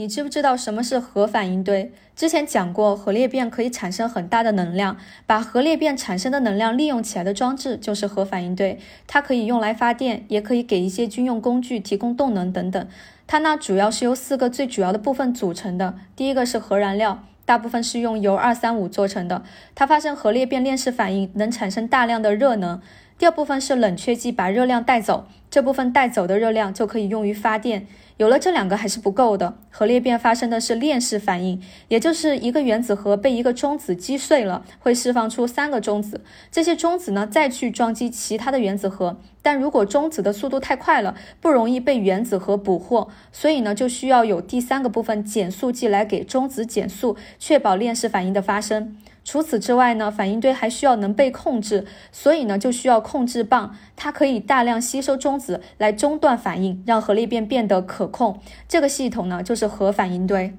你知不知道什么是核反应堆？之前讲过，核裂变可以产生很大的能量，把核裂变产生的能量利用起来的装置就是核反应堆。它可以用来发电，也可以给一些军用工具提供动能等等。它呢，主要是由四个最主要的部分组成的。第一个是核燃料，大部分是用铀二三五做成的，它发生核裂变链式反应能产生大量的热能。第二部分是冷却剂，把热量带走，这部分带走的热量就可以用于发电。有了这两个还是不够的，核裂变发生的是链式反应，也就是一个原子核被一个中子击碎了，会释放出三个中子，这些中子呢再去撞击其他的原子核，但如果中子的速度太快了，不容易被原子核捕获，所以呢就需要有第三个部分减速剂来给中子减速，确保链式反应的发生。除此之外呢，反应堆还需要能被控制，所以呢就需要控制棒，它可以大量吸收中子来中断反应，让核裂变变得可控。这个系统呢就是核反应堆。